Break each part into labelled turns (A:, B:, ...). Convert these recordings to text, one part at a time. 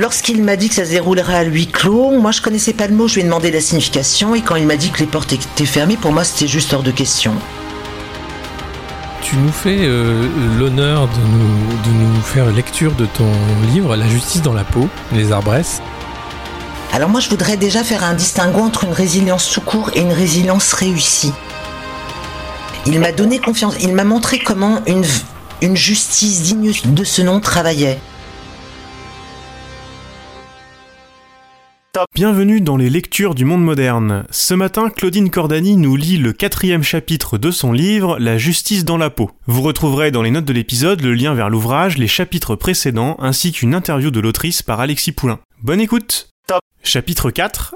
A: Lorsqu'il m'a dit que ça se déroulerait à huis clos, moi je connaissais pas le mot, je lui ai demandé la signification et quand il m'a dit que les portes étaient fermées, pour moi c'était juste hors de question.
B: Tu nous fais euh, l'honneur de nous, de nous faire lecture de ton livre La justice dans la peau, les arbresses.
A: Alors moi je voudrais déjà faire un distinguo entre une résilience tout court et une résilience réussie. Il m'a donné confiance, il m'a montré comment une, une justice digne de ce nom travaillait.
C: Bienvenue dans les lectures du monde moderne. Ce matin, Claudine Cordani nous lit le quatrième chapitre de son livre La justice dans la peau. Vous retrouverez dans les notes de l'épisode le lien vers l'ouvrage, les chapitres précédents, ainsi qu'une interview de l'autrice par Alexis Poulain. Bonne écoute
D: Top.
C: Chapitre 4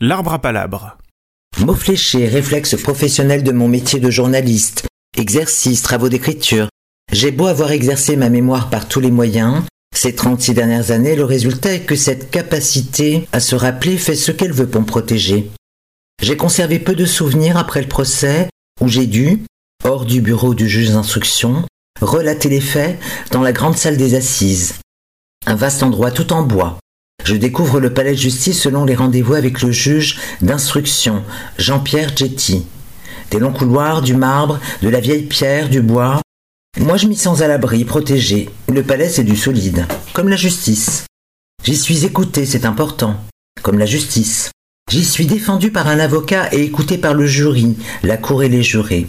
C: L'arbre à palabre.
A: Mots fléchés, réflexes professionnels de mon métier de journaliste, exercices, travaux d'écriture. J'ai beau avoir exercé ma mémoire par tous les moyens, ces 36 dernières années, le résultat est que cette capacité à se rappeler fait ce qu'elle veut pour me protéger. J'ai conservé peu de souvenirs après le procès, où j'ai dû, hors du bureau du juge d'instruction, relater les faits dans la grande salle des assises. Un vaste endroit tout en bois. Je découvre le palais de justice selon les rendez-vous avec le juge d'instruction, Jean-Pierre Getty. Des longs couloirs, du marbre, de la vieille pierre, du bois, moi, je m'y sens à l'abri, protégé. Le palais, c'est du solide. Comme la justice. J'y suis écouté, c'est important. Comme la justice. J'y suis défendu par un avocat et écouté par le jury, la cour et les jurés.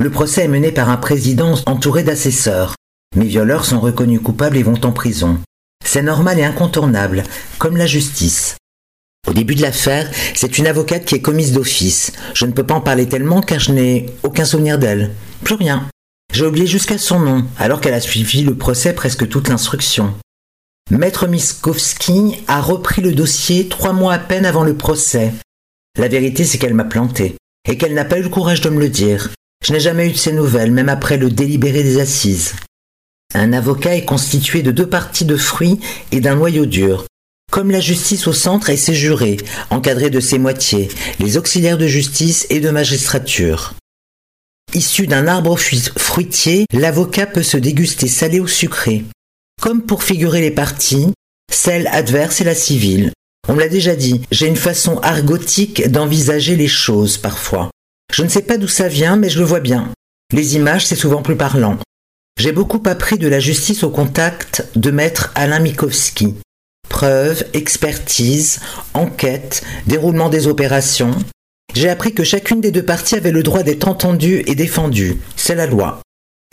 A: Le procès est mené par un président entouré d'assesseurs. Mes violeurs sont reconnus coupables et vont en prison. C'est normal et incontournable, comme la justice. Au début de l'affaire, c'est une avocate qui est commise d'office. Je ne peux pas en parler tellement car je n'ai aucun souvenir d'elle. Plus rien. J'ai oublié jusqu'à son nom, alors qu'elle a suivi le procès presque toute l'instruction. Maître Miskowski a repris le dossier trois mois à peine avant le procès. La vérité, c'est qu'elle m'a planté, et qu'elle n'a pas eu le courage de me le dire. Je n'ai jamais eu de ses nouvelles, même après le délibéré des assises. Un avocat est constitué de deux parties de fruits et d'un noyau dur. Comme la justice au centre et ses jurés, encadrés de ses moitiés, les auxiliaires de justice et de magistrature. Issu d'un arbre fruitier, l'avocat peut se déguster salé ou sucré. Comme pour figurer les parties, celle adverse et la civile. On me l'a déjà dit, j'ai une façon argotique d'envisager les choses parfois. Je ne sais pas d'où ça vient, mais je le vois bien. Les images, c'est souvent plus parlant. J'ai beaucoup appris de la justice au contact de maître Alain Mikowski. Preuves, expertise, enquête, déroulement des opérations, j'ai appris que chacune des deux parties avait le droit d'être entendue et défendue. C'est la loi.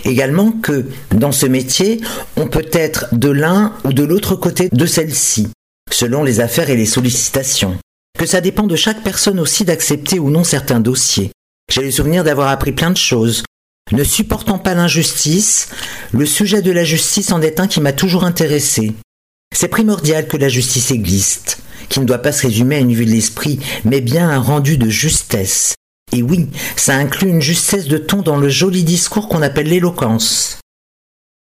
A: Également que, dans ce métier, on peut être de l'un ou de l'autre côté de celle-ci, selon les affaires et les sollicitations. Que ça dépend de chaque personne aussi d'accepter ou non certains dossiers. J'ai le souvenir d'avoir appris plein de choses. Ne supportant pas l'injustice, le sujet de la justice en est un qui m'a toujours intéressé. C'est primordial que la justice existe qui ne doit pas se résumer à une vue de l'esprit, mais bien un rendu de justesse. Et oui, ça inclut une justesse de ton dans le joli discours qu'on appelle l'éloquence.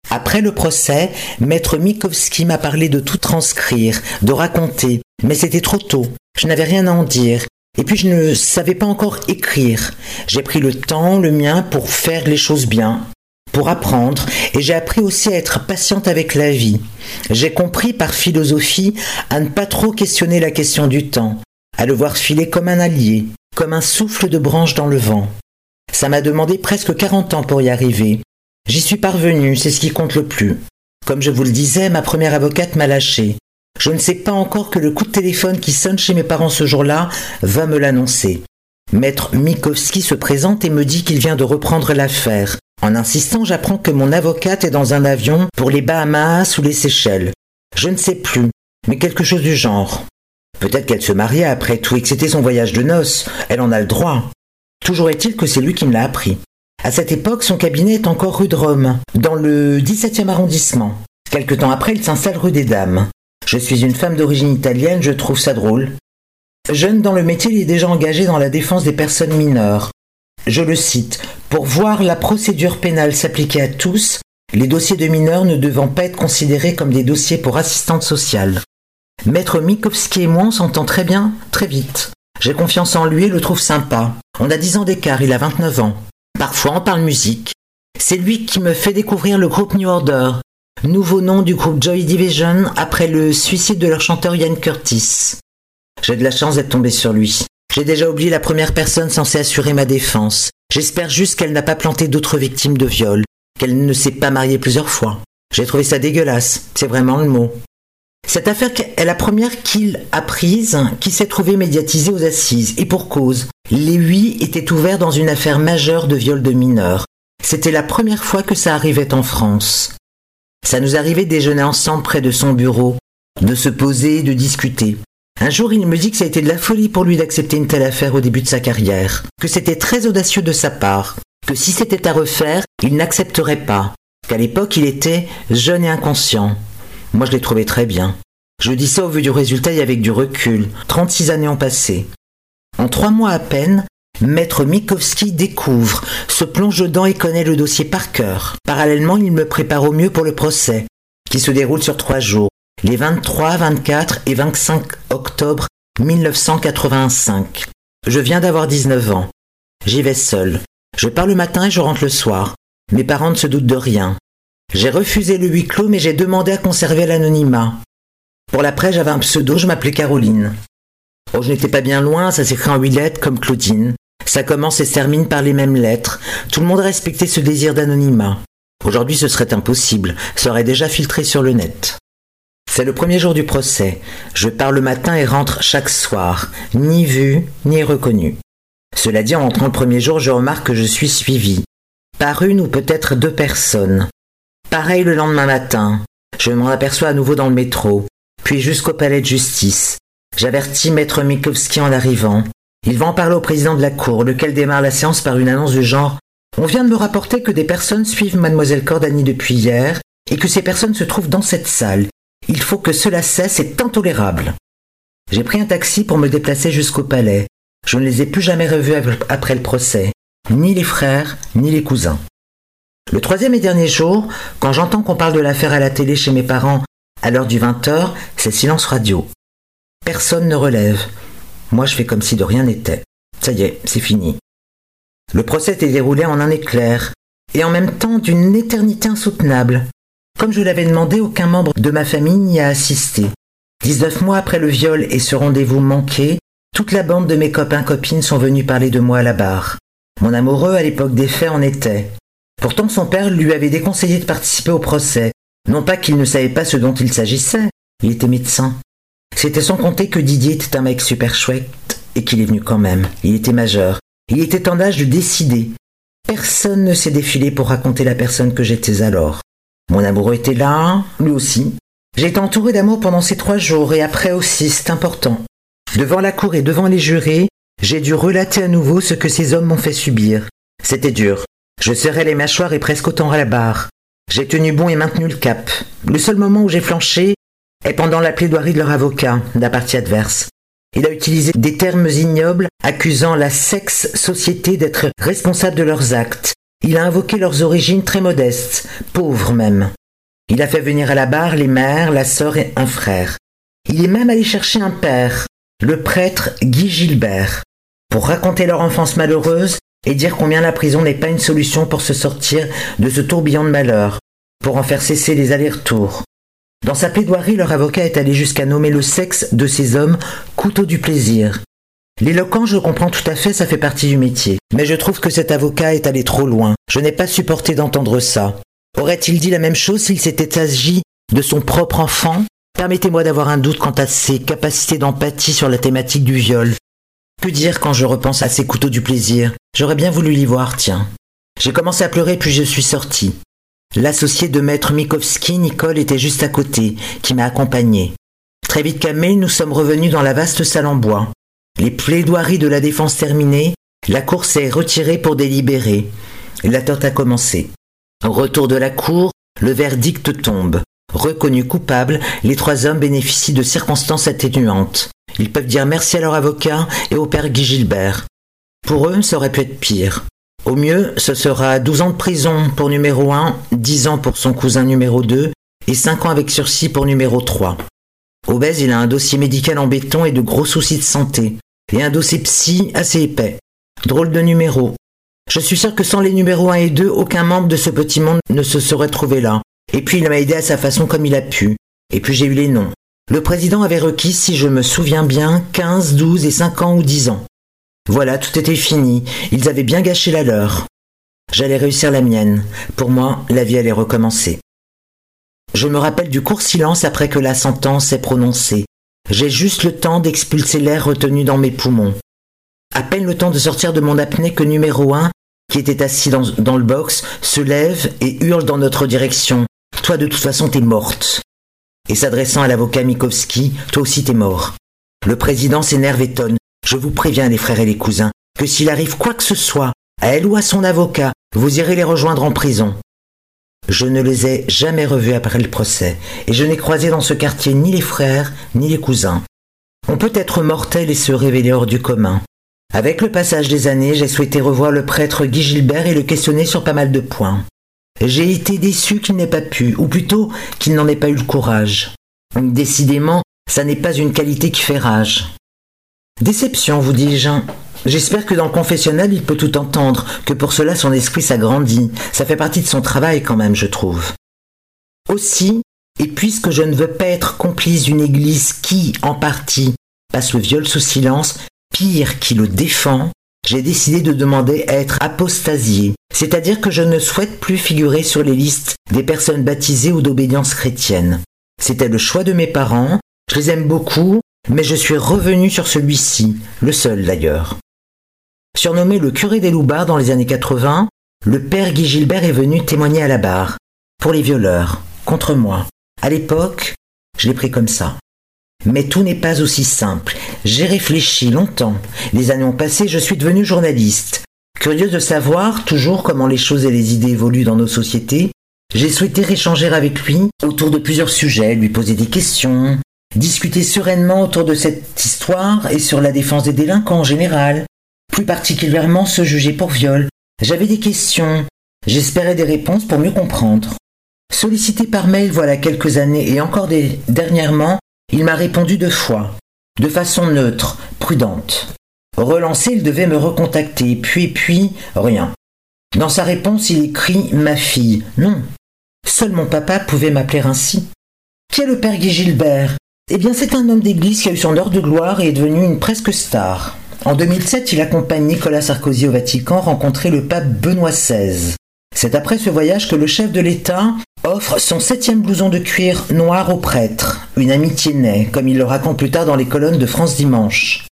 A: Après le procès, maître Mikowski m'a parlé de tout transcrire, de raconter, mais c'était trop tôt. Je n'avais rien à en dire. Et puis je ne savais pas encore écrire. J'ai pris le temps, le mien, pour faire les choses bien pour apprendre et j'ai appris aussi à être patiente avec la vie. J'ai compris par philosophie à ne pas trop questionner la question du temps, à le voir filer comme un allié, comme un souffle de branche dans le vent. Ça m'a demandé presque 40 ans pour y arriver. J'y suis parvenu, c'est ce qui compte le plus. Comme je vous le disais, ma première avocate m'a lâché. Je ne sais pas encore que le coup de téléphone qui sonne chez mes parents ce jour-là va me l'annoncer. Maître Mikowski se présente et me dit qu'il vient de reprendre l'affaire. En insistant, j'apprends que mon avocate est dans un avion pour les Bahamas ou les Seychelles. Je ne sais plus, mais quelque chose du genre. Peut-être qu'elle se mariait après tout et que c'était son voyage de noces. Elle en a le droit. Toujours est-il que c'est lui qui me l'a appris. À cette époque, son cabinet est encore rue de Rome, dans le 17e arrondissement. Quelque temps après, il s'installe rue des Dames. Je suis une femme d'origine italienne, je trouve ça drôle. Jeune dans le métier, il est déjà engagé dans la défense des personnes mineures je le cite, pour voir la procédure pénale s'appliquer à tous, les dossiers de mineurs ne devant pas être considérés comme des dossiers pour assistante sociale. Maître Mikowski et moi on s'entend très bien, très vite. J'ai confiance en lui et le trouve sympa. On a 10 ans d'écart, il a 29 ans. Parfois on parle musique. C'est lui qui me fait découvrir le groupe New Order. nouveau nom du groupe Joy Division après le suicide de leur chanteur Ian Curtis. J'ai de la chance d'être tombé sur lui. J'ai déjà oublié la première personne censée assurer ma défense. J'espère juste qu'elle n'a pas planté d'autres victimes de viol, qu'elle ne s'est pas mariée plusieurs fois. J'ai trouvé ça dégueulasse, c'est vraiment le mot. Cette affaire est la première qu'il a prise qui s'est trouvée médiatisée aux assises, et pour cause. Les huit étaient ouverts dans une affaire majeure de viol de mineurs. C'était la première fois que ça arrivait en France. Ça nous arrivait déjeuner ensemble près de son bureau, de se poser, de discuter. Un jour, il me dit que ça a été de la folie pour lui d'accepter une telle affaire au début de sa carrière, que c'était très audacieux de sa part, que si c'était à refaire, il n'accepterait pas, qu'à l'époque il était jeune et inconscient, moi, je l'ai trouvé très bien. Je dis ça au vu du résultat et avec du recul. 36 années ont passé. En trois mois à peine, Maître Mikowski découvre, se plonge dedans et connaît le dossier par cœur. Parallèlement, il me prépare au mieux pour le procès, qui se déroule sur trois jours, les 23, 24 et 25 octobre 1985. Je viens d'avoir 19 ans. J'y vais seul. Je pars le matin et je rentre le soir. Mes parents ne se doutent de rien. J'ai refusé le huis clos, mais j'ai demandé à conserver l'anonymat. Pour l'après, j'avais un pseudo, je m'appelais Caroline. Oh, je n'étais pas bien loin, ça s'écrit en huit lettres comme Claudine. Ça commence et se termine par les mêmes lettres. Tout le monde respectait ce désir d'anonymat. Aujourd'hui, ce serait impossible. Ça aurait déjà filtré sur le net. C'est le premier jour du procès. Je pars le matin et rentre chaque soir, ni vu, ni reconnu. Cela dit, en rentrant le premier jour, je remarque que je suis suivi. Par une ou peut-être deux personnes. Pareil le lendemain matin. Je m'en aperçois à nouveau dans le métro, puis jusqu'au palais de justice. J'avertis maître Mikowski en arrivant. Il va en parler au président de la cour, lequel démarre la séance par une annonce du genre On vient de me rapporter que des personnes suivent mademoiselle Cordani depuis hier, et que ces personnes se trouvent dans cette salle. Faut que cela cesse, c'est intolérable. J'ai pris un taxi pour me déplacer jusqu'au palais. Je ne les ai plus jamais revus après le procès, ni les frères, ni les cousins. Le troisième et dernier jour, quand j'entends qu'on parle de l'affaire à la télé chez mes parents à l'heure du 20h, c'est silence radio. Personne ne relève. Moi, je fais comme si de rien n'était. Ça y est, c'est fini. Le procès était déroulé en un éclair, et en même temps d'une éternité insoutenable. Comme je l'avais demandé, aucun membre de ma famille n'y a assisté. Dix-neuf mois après le viol et ce rendez-vous manqué, toute la bande de mes copains-copines sont venus parler de moi à la barre. Mon amoureux, à l'époque des faits, en était. Pourtant son père lui avait déconseillé de participer au procès. Non pas qu'il ne savait pas ce dont il s'agissait, il était médecin. C'était sans compter que Didier était un mec super chouette et qu'il est venu quand même. Il était majeur. Il était en âge de décider. Personne ne s'est défilé pour raconter la personne que j'étais alors. Mon amoureux était là, lui aussi. J'ai été entouré d'amour pendant ces trois jours et après aussi, c'est important. Devant la cour et devant les jurés, j'ai dû relater à nouveau ce que ces hommes m'ont fait subir. C'était dur. Je serrais les mâchoires et presque autant à la barre. J'ai tenu bon et maintenu le cap. Le seul moment où j'ai flanché est pendant la plaidoirie de leur avocat, la partie adverse. Il a utilisé des termes ignobles accusant la sexe-société d'être responsable de leurs actes. Il a invoqué leurs origines très modestes, pauvres même. Il a fait venir à la barre les mères, la sœur et un frère. Il est même allé chercher un père, le prêtre Guy Gilbert, pour raconter leur enfance malheureuse et dire combien la prison n'est pas une solution pour se sortir de ce tourbillon de malheur, pour en faire cesser les allers-retours. Dans sa plaidoirie, leur avocat est allé jusqu'à nommer le sexe de ces hommes couteau du plaisir. L'éloquence, je comprends tout à fait, ça fait partie du métier. Mais je trouve que cet avocat est allé trop loin. Je n'ai pas supporté d'entendre ça. Aurait-il dit la même chose s'il s'était agi de son propre enfant? Permettez-moi d'avoir un doute quant à ses capacités d'empathie sur la thématique du viol. Que dire quand je repense à ces couteaux du plaisir? J'aurais bien voulu l'y voir, tiens. J'ai commencé à pleurer puis je suis sorti. L'associé de maître Mikowski, Nicole, était juste à côté, qui m'a accompagné. Très vite calmés, nous sommes revenus dans la vaste salle en bois. Les plaidoiries de la défense terminées, la cour s'est retirée pour délibérer. L'attente a commencé. Au retour de la cour, le verdict tombe. Reconnus coupables, les trois hommes bénéficient de circonstances atténuantes. Ils peuvent dire merci à leur avocat et au père Guy Gilbert. Pour eux, ça aurait pu être pire. Au mieux, ce sera 12 ans de prison pour numéro 1, 10 ans pour son cousin numéro 2 et 5 ans avec sursis pour numéro 3. Obèse, il a un dossier médical en béton et de gros soucis de santé. Et un dossier psy assez épais. Drôle de numéro. Je suis sûr que sans les numéros 1 et 2, aucun membre de ce petit monde ne se serait trouvé là. Et puis il m'a aidé à sa façon comme il a pu. Et puis j'ai eu les noms. Le président avait requis, si je me souviens bien, 15, 12 et 5 ans ou 10 ans. Voilà, tout était fini. Ils avaient bien gâché la leur. J'allais réussir la mienne. Pour moi, la vie allait recommencer. Je me rappelle du court silence après que la sentence est prononcée. J'ai juste le temps d'expulser l'air retenu dans mes poumons. À peine le temps de sortir de mon apnée que numéro un, qui était assis dans, le box, se lève et hurle dans notre direction. Toi de toute façon t'es morte. Et s'adressant à l'avocat Mikowski, toi aussi t'es mort. Le président s'énerve et tonne. Je vous préviens les frères et les cousins, que s'il arrive quoi que ce soit, à elle ou à son avocat, vous irez les rejoindre en prison. Je ne les ai jamais revus après le procès, et je n'ai croisé dans ce quartier ni les frères, ni les cousins. On peut être mortel et se révéler hors du commun. Avec le passage des années, j'ai souhaité revoir le prêtre Guy Gilbert et le questionner sur pas mal de points. J'ai été déçu qu'il n'ait pas pu, ou plutôt qu'il n'en ait pas eu le courage. Décidément, ça n'est pas une qualité qui fait rage. Déception, vous dis-je. J'espère que dans le confessionnal, il peut tout entendre, que pour cela son esprit s'agrandit. Ça fait partie de son travail quand même, je trouve. Aussi, et puisque je ne veux pas être complice d'une église qui, en partie, passe le viol sous silence, pire qui le défend, j'ai décidé de demander à être apostasié, c'est-à-dire que je ne souhaite plus figurer sur les listes des personnes baptisées ou d'obédience chrétienne. C'était le choix de mes parents, je les aime beaucoup, mais je suis revenu sur celui-ci, le seul d'ailleurs. Surnommé le curé des Loubards dans les années 80, le père Guy Gilbert est venu témoigner à la barre, pour les violeurs, contre moi. À l'époque, je l'ai pris comme ça. Mais tout n'est pas aussi simple. J'ai réfléchi longtemps. Les années ont passé, je suis devenu journaliste. Curieux de savoir toujours comment les choses et les idées évoluent dans nos sociétés, j'ai souhaité échanger avec lui autour de plusieurs sujets, lui poser des questions, discuter sereinement autour de cette histoire et sur la défense des délinquants en général, plus particulièrement ceux jugés pour viol. J'avais des questions, j'espérais des réponses pour mieux comprendre. Sollicité par mail voilà quelques années et encore dernièrement, il m'a répondu deux fois, de façon neutre, prudente. Relancé, il devait me recontacter, puis, puis, rien. Dans sa réponse, il écrit ma fille. Non. Seul mon papa pouvait m'appeler ainsi. Qui est le père Guy Gilbert? Eh bien, c'est un homme d'église qui a eu son heure de gloire et est devenu une presque star. En 2007, il accompagne Nicolas Sarkozy au Vatican rencontrer le pape Benoît XVI. C'est après ce voyage que le chef de l'État offre son septième blouson de cuir noir au prêtre. Une amitié naît, comme il le raconte plus tard dans les colonnes de France Dimanche.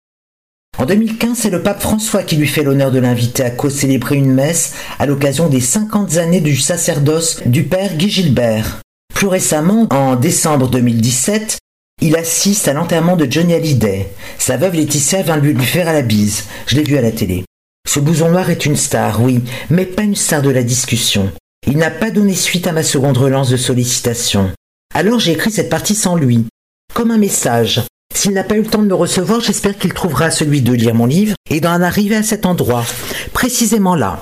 A: En 2015, c'est le pape François qui lui fait l'honneur de l'inviter à co-célébrer une messe à l'occasion des 50 années du sacerdoce du père Guy Gilbert. Plus récemment, en décembre 2017, il assiste à l'enterrement de Johnny Hallyday. Sa veuve Laetitia vient lui, faire à la bise. Je l'ai vu à la télé. Ce blouson noir est une star, oui, mais pas une star de la discussion. Il n'a pas donné suite à ma seconde relance de sollicitation. Alors j'ai écrit cette partie sans lui, comme un message. S'il n'a pas eu le temps de me recevoir, j'espère qu'il trouvera celui de lire mon livre et d'en arriver à cet endroit, précisément là.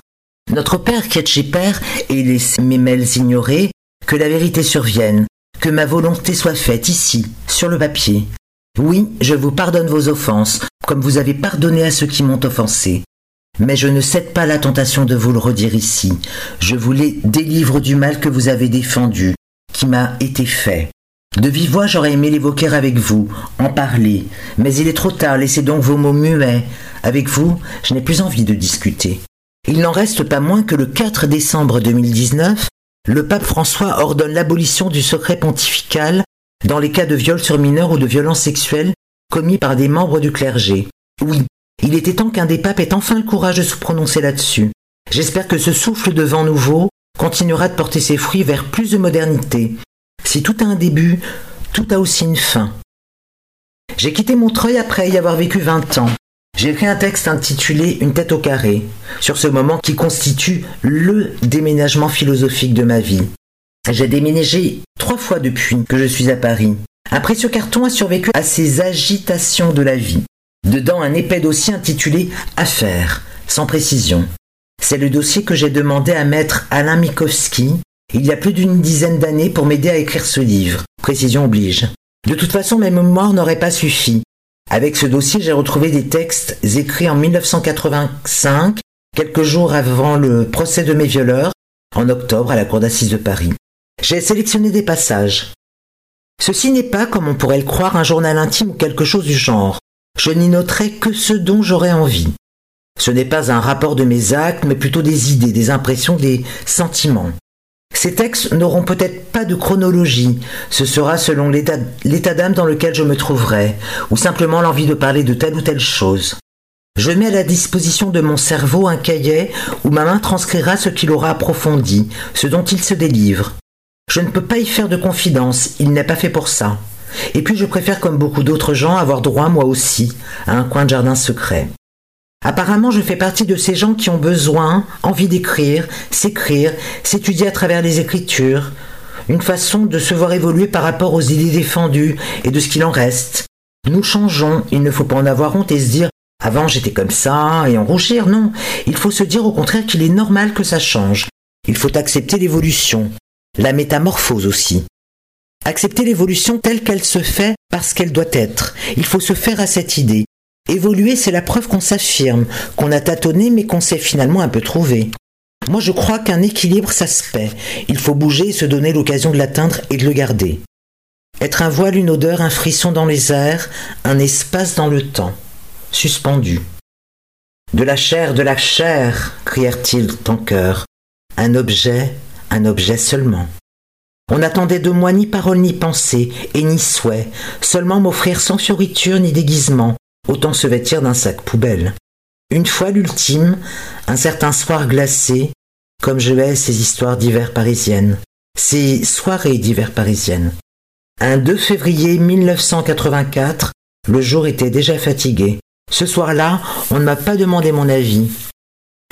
A: Notre Père qui est chez Père et les mémelles ignorés, que la vérité survienne, que ma volonté soit faite ici, sur le papier. Oui, je vous pardonne vos offenses, comme vous avez pardonné à ceux qui m'ont offensé. Mais je ne cède pas la tentation de vous le redire ici. Je vous les délivre du mal que vous avez défendu, qui m'a été fait. De vive voix, j'aurais aimé l'évoquer avec vous, en parler. Mais il est trop tard, laissez donc vos mots muets. Avec vous, je n'ai plus envie de discuter. Il n'en reste pas moins que le 4 décembre 2019, le pape François ordonne l'abolition du secret pontifical dans les cas de viol sur mineurs ou de violences sexuelles commis par des membres du clergé. Oui, il était temps qu'un des papes ait enfin le courage de se prononcer là-dessus. J'espère que ce souffle de vent nouveau continuera de porter ses fruits vers plus de modernité. Si tout a un début, tout a aussi une fin. J'ai quitté Montreuil après y avoir vécu 20 ans. J'ai écrit un texte intitulé Une tête au carré, sur ce moment qui constitue le déménagement philosophique de ma vie. J'ai déménagé trois fois depuis que je suis à Paris. Un précieux carton a survécu à ces agitations de la vie. Dedans, un épais dossier intitulé Affaires, sans précision. C'est le dossier que j'ai demandé à maître Alain Mikowski il y a plus d'une dizaine d'années pour m'aider à écrire ce livre. Précision oblige. De toute façon, mes mémoires n'auraient pas suffi. Avec ce dossier, j'ai retrouvé des textes écrits en 1985, quelques jours avant le procès de mes violeurs, en octobre à la cour d'assises de Paris. J'ai sélectionné des passages. Ceci n'est pas, comme on pourrait le croire, un journal intime ou quelque chose du genre. Je n'y noterai que ce dont j'aurais envie. Ce n'est pas un rapport de mes actes, mais plutôt des idées, des impressions, des sentiments. Ces textes n'auront peut-être pas de chronologie, ce sera selon l'état d'âme dans lequel je me trouverai, ou simplement l'envie de parler de telle ou telle chose. Je mets à la disposition de mon cerveau un cahier où ma main transcrira ce qu'il aura approfondi, ce dont il se délivre. Je ne peux pas y faire de confidence, il n'est pas fait pour ça. Et puis je préfère, comme beaucoup d'autres gens, avoir droit, moi aussi, à un coin de jardin secret. Apparemment, je fais partie de ces gens qui ont besoin, envie d'écrire, s'écrire, s'étudier à travers les écritures, une façon de se voir évoluer par rapport aux idées défendues et de ce qu'il en reste. Nous changeons, il ne faut pas en avoir honte et se dire avant j'étais comme ça et en rougir, non. Il faut se dire au contraire qu'il est normal que ça change. Il faut accepter l'évolution, la métamorphose aussi. Accepter l'évolution telle qu'elle se fait parce qu'elle doit être. Il faut se faire à cette idée. Évoluer, c'est la preuve qu'on s'affirme, qu'on a tâtonné mais qu'on s'est finalement un peu trouvé. Moi je crois qu'un équilibre, ça se paie. Il faut bouger et se donner l'occasion de l'atteindre et de le garder. Être un voile, une odeur, un frisson dans les airs, un espace dans le temps, suspendu. De la chair, de la chair, crièrent-ils en chœur. Un objet, un objet seulement. On n'attendait de moi ni parole ni pensée, et ni souhait, seulement m'offrir sans fioriture ni déguisement, autant se vêtir d'un sac poubelle. Une fois l'ultime, un certain soir glacé, comme je hais ces histoires d'hiver parisiennes, ces soirées d'hiver parisiennes. Un 2 février 1984, le jour était déjà fatigué. Ce soir-là, on ne m'a pas demandé mon avis.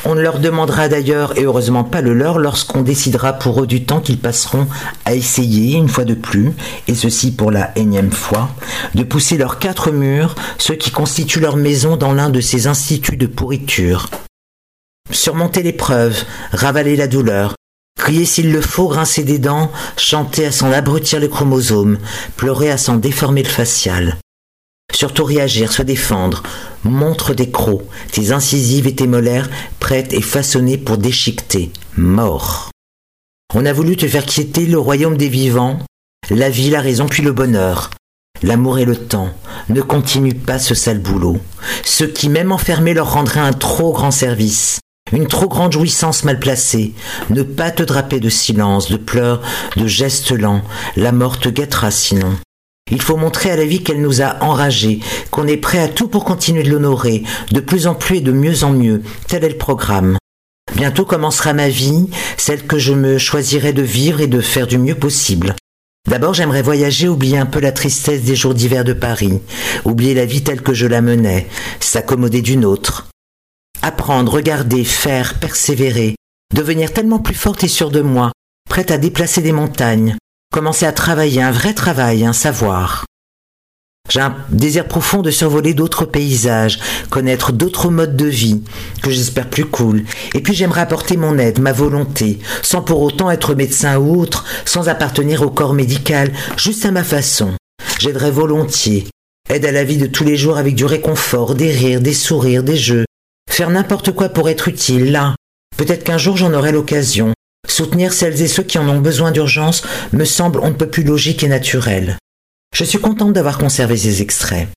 A: On ne leur demandera d'ailleurs, et heureusement pas le leur, lorsqu'on décidera pour eux du temps qu'ils passeront à essayer, une fois de plus, et ceci pour la énième fois, de pousser leurs quatre murs, ceux qui constituent leur maison dans l'un de ces instituts de pourriture. Surmonter l'épreuve, ravaler la douleur, crier s'il le faut, grincer des dents, chanter à s'en abrutir les chromosomes, pleurer à s'en déformer le facial. Surtout réagir, se défendre, montre des crocs, tes incisives et tes molaires prêtes et façonnées pour déchiqueter, mort. On a voulu te faire quitter le royaume des vivants, la vie, la raison, puis le bonheur. L'amour et le temps ne continuent pas ce sale boulot. Ce qui, même enfermés, leur rendrait un trop grand service, une trop grande jouissance mal placée. Ne pas te draper de silence, de pleurs, de gestes lents. La mort te guettera sinon. Il faut montrer à la vie qu'elle nous a enragés, qu'on est prêt à tout pour continuer de l'honorer, de plus en plus et de mieux en mieux. Tel est le programme. Bientôt commencera ma vie, celle que je me choisirai de vivre et de faire du mieux possible. D'abord, j'aimerais voyager, oublier un peu la tristesse des jours d'hiver de Paris, oublier la vie telle que je la menais, s'accommoder d'une autre. Apprendre, regarder, faire, persévérer, devenir tellement plus forte et sûre de moi, prête à déplacer des montagnes, commencer à travailler, un vrai travail, un savoir. J'ai un désir profond de survoler d'autres paysages, connaître d'autres modes de vie, que j'espère plus cool. Et puis j'aimerais apporter mon aide, ma volonté, sans pour autant être médecin ou autre, sans appartenir au corps médical, juste à ma façon. J'aiderais volontiers. Aide à la vie de tous les jours avec du réconfort, des rires, des sourires, des jeux. Faire n'importe quoi pour être utile, là. Peut-être qu'un jour j'en aurai l'occasion. Soutenir celles et ceux qui en ont besoin d'urgence me semble on ne peut plus logique et naturel. Je suis contente d'avoir conservé ces extraits.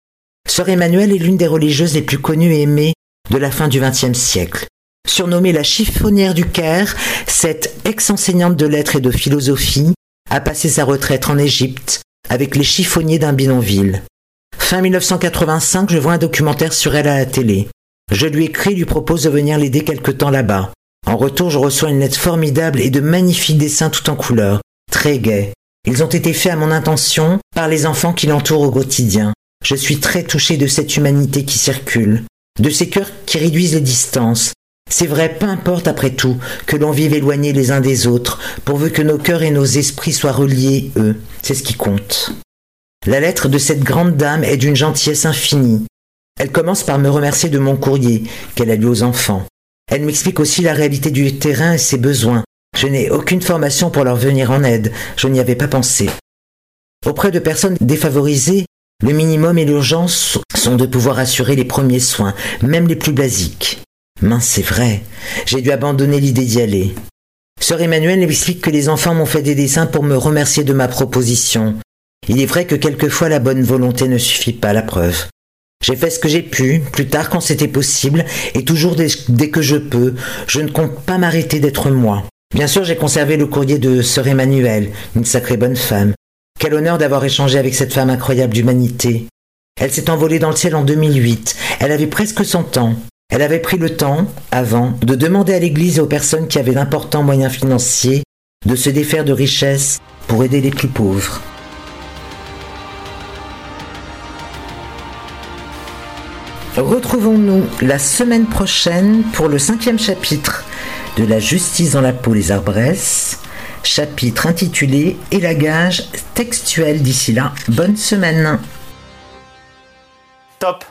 A: Sœur Emmanuelle est l'une des religieuses les plus connues et aimées de la fin du XXe siècle. Surnommée la chiffonnière du Caire, cette ex-enseignante de lettres et de philosophie a passé sa retraite en Égypte avec les chiffonniers d'un bidonville. Fin 1985, je vois un documentaire sur elle à la télé. Je lui écris, lui propose de venir l'aider quelque temps là-bas. En retour, je reçois une lettre formidable et de magnifiques dessins tout en couleurs, très gais. Ils ont été faits à mon intention par les enfants qui l'entourent au quotidien. Je suis très touché de cette humanité qui circule, de ces cœurs qui réduisent les distances. C'est vrai, peu importe après tout que l'on vive éloignés les uns des autres, pourvu que nos cœurs et nos esprits soient reliés, eux, c'est ce qui compte. La lettre de cette grande dame est d'une gentillesse infinie. Elle commence par me remercier de mon courrier qu'elle a lu aux enfants. Elle m'explique aussi la réalité du terrain et ses besoins. Je n'ai aucune formation pour leur venir en aide, je n'y avais pas pensé. Auprès de personnes défavorisées, le minimum et l'urgence sont de pouvoir assurer les premiers soins, même les plus basiques. Mince, c'est vrai, j'ai dû abandonner l'idée d'y aller. Sœur Emmanuelle explique que les enfants m'ont fait des dessins pour me remercier de ma proposition. Il est vrai que quelquefois la bonne volonté ne suffit pas, la preuve. J'ai fait ce que j'ai pu, plus tard quand c'était possible, et toujours dès, que je peux, je ne compte pas m'arrêter d'être moi. Bien sûr, j'ai conservé le courrier de Sœur Emmanuelle, une sacrée bonne femme. Quel honneur d'avoir échangé avec cette femme incroyable d'humanité. Elle s'est envolée dans le ciel en 2008. Elle avait presque 100 ans. Elle avait pris le temps, avant, de demander à l'Église et aux personnes qui avaient d'importants moyens financiers de se défaire de richesses pour aider les plus pauvres. Retrouvons-nous la semaine prochaine pour le cinquième chapitre de La justice dans la peau les arbresses, chapitre intitulé Élagage textuel. D'ici là, bonne semaine.
C: Top